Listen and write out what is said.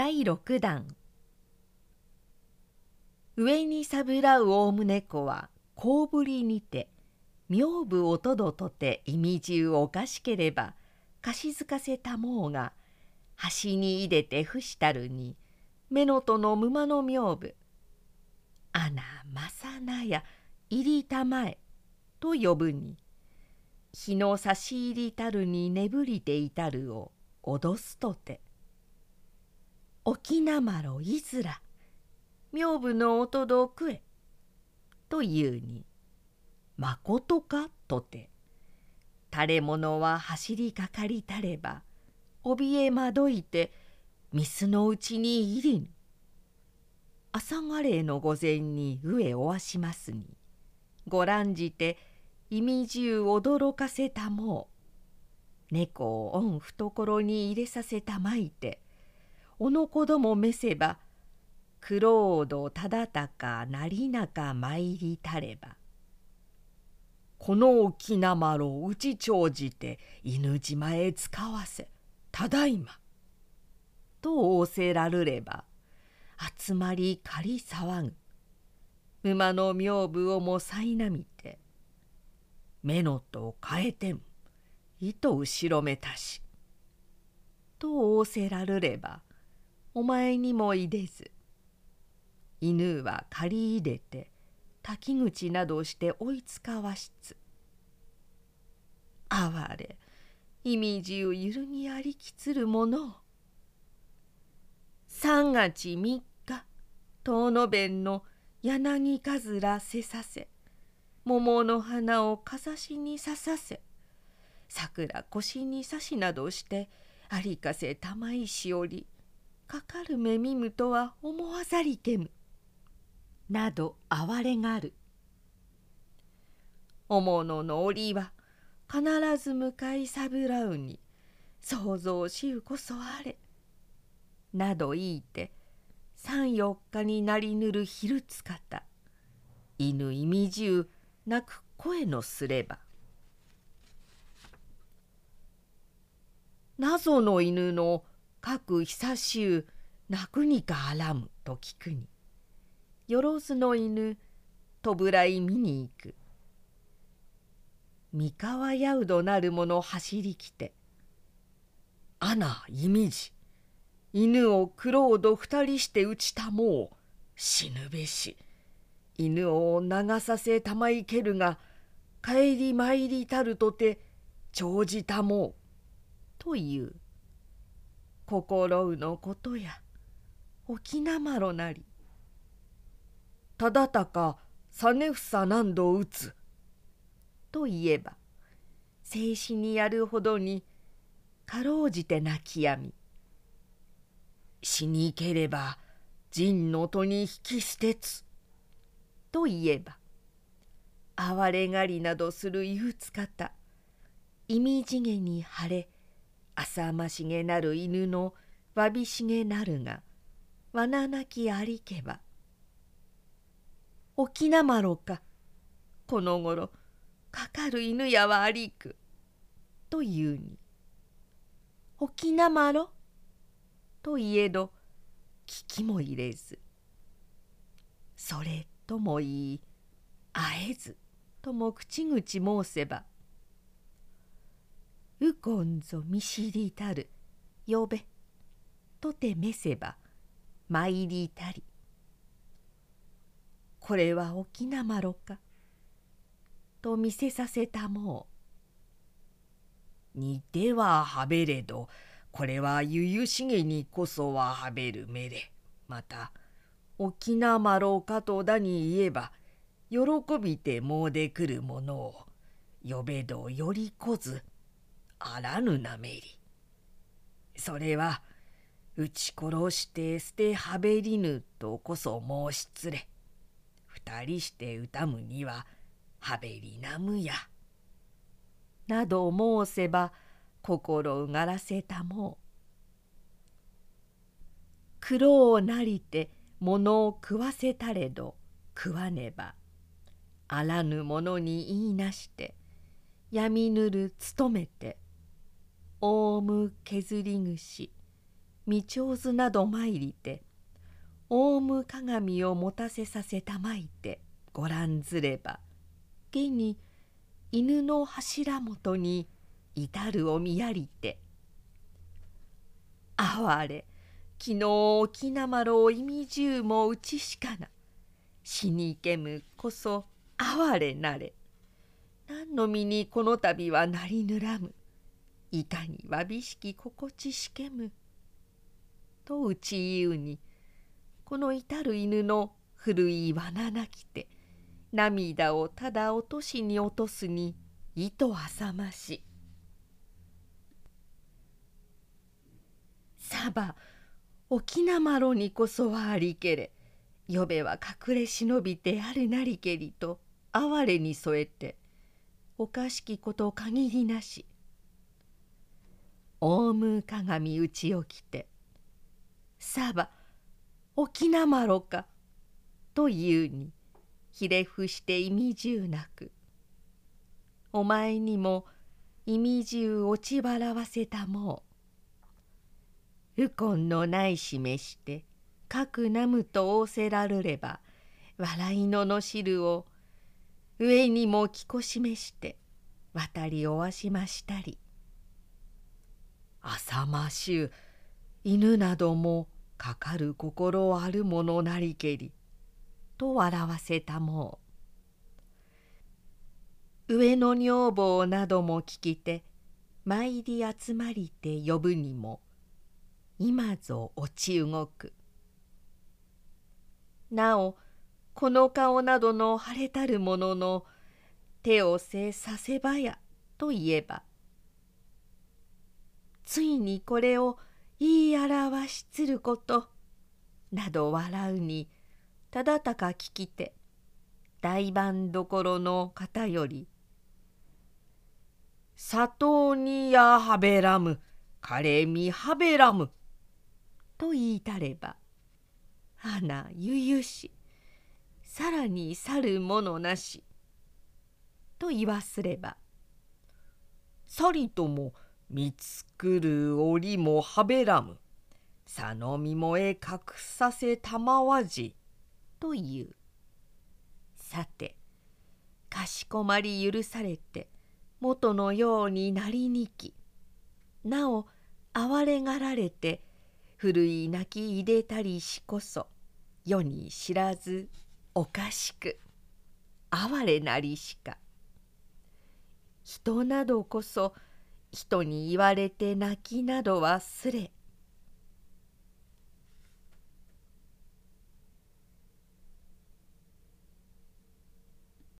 第六弾。上にさぶらう大宗子は小ぶりにて名部おとどとて意味中おかしければ貸しづかせたもうが端に入れて伏したるに目のとの馬の名部「あなまさなや入りたまえ」と呼ぶに。日の差し入りたるに眠りていたるを脅すとて「沖縄ろいずら名部のおとどくえ」というに「まことか?」とて垂れ物は走りかかりたれば怯えまどいてミスのうちに入りぬ朝がれの御前に上おわしますにご覧じて意味中驚かせたもう猫を御懐に入れさせたまいておの子どもめせば苦労度ただたかなりなか参りたれば。この沖縄ろうち長じて犬島へ使わせただいま」と仰せらるれば集まり借り騒ぐ。馬の名部をもさいなみて目のと変えてん糸後ろめたし。と仰せらるればお前にもいでず犬は借り入れて滝口などして追いつかわしつ。哀れ意味地を揺るぎありきつるもの。三月三日遠野弁の柳かずらせさせ。桃の花をかざしにささせ。桜腰に刺しなどしてありかせ玉石折り。かかる目見むとは思わざりけむ。など哀れがる。おものの折は必ず向かいさぶらうに想像しうこそあれ」など言いて三四日になりぬる昼つかた。犬意味中泣く声のすれば。謎の犬の各久しゅう泣くにかあらむと聞くに。よろずの犬とぶらい見に行く。三河やうどなる者走りきて「アナイミジ。犬をクロード二人して打ちたもう死ぬべし。犬を流させたまいけるが帰り参りたるとて長じたもう」という。心のことや。沖縄ろなり。ただたか実房何度打つ。といえば静止にやるほどにかろうじて泣きやみ。死にければ陣の戸に引き捨てつ。といえば哀れがりなどする憂鬱方意味地げに晴れ浅ましげなる犬のわびしげなるがわななきありけば沖縄ろかこのごろかかる犬やはありく」というに「沖縄ろ」といえど聞きも入れず「それ」とも言い「会えず」とも口々申せば「うこんぞ見知りたる。呼べ」とてめせば参りたり。これは沖縄ろか。と見せさせたもう。似てははべれどこれはゆゆしげにこそははべるめれ。また沖縄ろかとだに言えば喜びてもうでくるものを呼べどよりこずあらぬなめり。それは撃ち殺して捨てはべりぬとこそ申しつれ。二人して歌むにははべりなむや」など申せば心うがらせたも。う。苦労なりて物を食わせたれど食わねば。あらぬ者に言いなして闇ぬる務めてオウム削り串未長図など参りてオウム鏡を持たせさせたまいてご覧ずれば現に犬の柱元に至るを見やりて「哀れ昨日沖縄ろ意味中もうちしかな死にけむこそ哀れなれ何の身にこの度はなりぬらむ。いかにわびしき心地しけむ」とうち言うにこの至る犬の古い罠なきて涙をただ落としに落とすに意図浅ましさば沖縄ろにこそはありけれ呼べは隠れ忍びてあるなりけりと哀れに添えておかしきこと限りなしオウム鏡打ち起きて「さば沖縄ろか」と言うにひれ伏して意味中なく「お前にも意味中落ち払わせたもう」「右近のない示してかくなむと仰せられれば笑いのの汁を上にも着こしめして渡りおわしましたり浅ましゅう。犬などもかかる心あるものなりけり。と笑わせたもう。上の女房なども聞きて参り集まりて呼ぶにも今ぞ落ち動く。なおこの顔などの晴れたるものの手をせさせばやと言えばついにこれを言い表しつること。など笑うにただたか聞きて大番どころの方より「砂糖にやはべらむカレミはべらむ」と言いたればあなゆ々しさらに去るものなし」と言わすれば「さりとも見つくる折もはべらむ。さのみもえ隠させたまわじ」という。さてかしこまり許されて元のようになりにきなお哀れがられて古い泣き入れたりしこそ世に知らずおかしく哀れなりしか。人などこそ人に言われて泣きなどはすれ。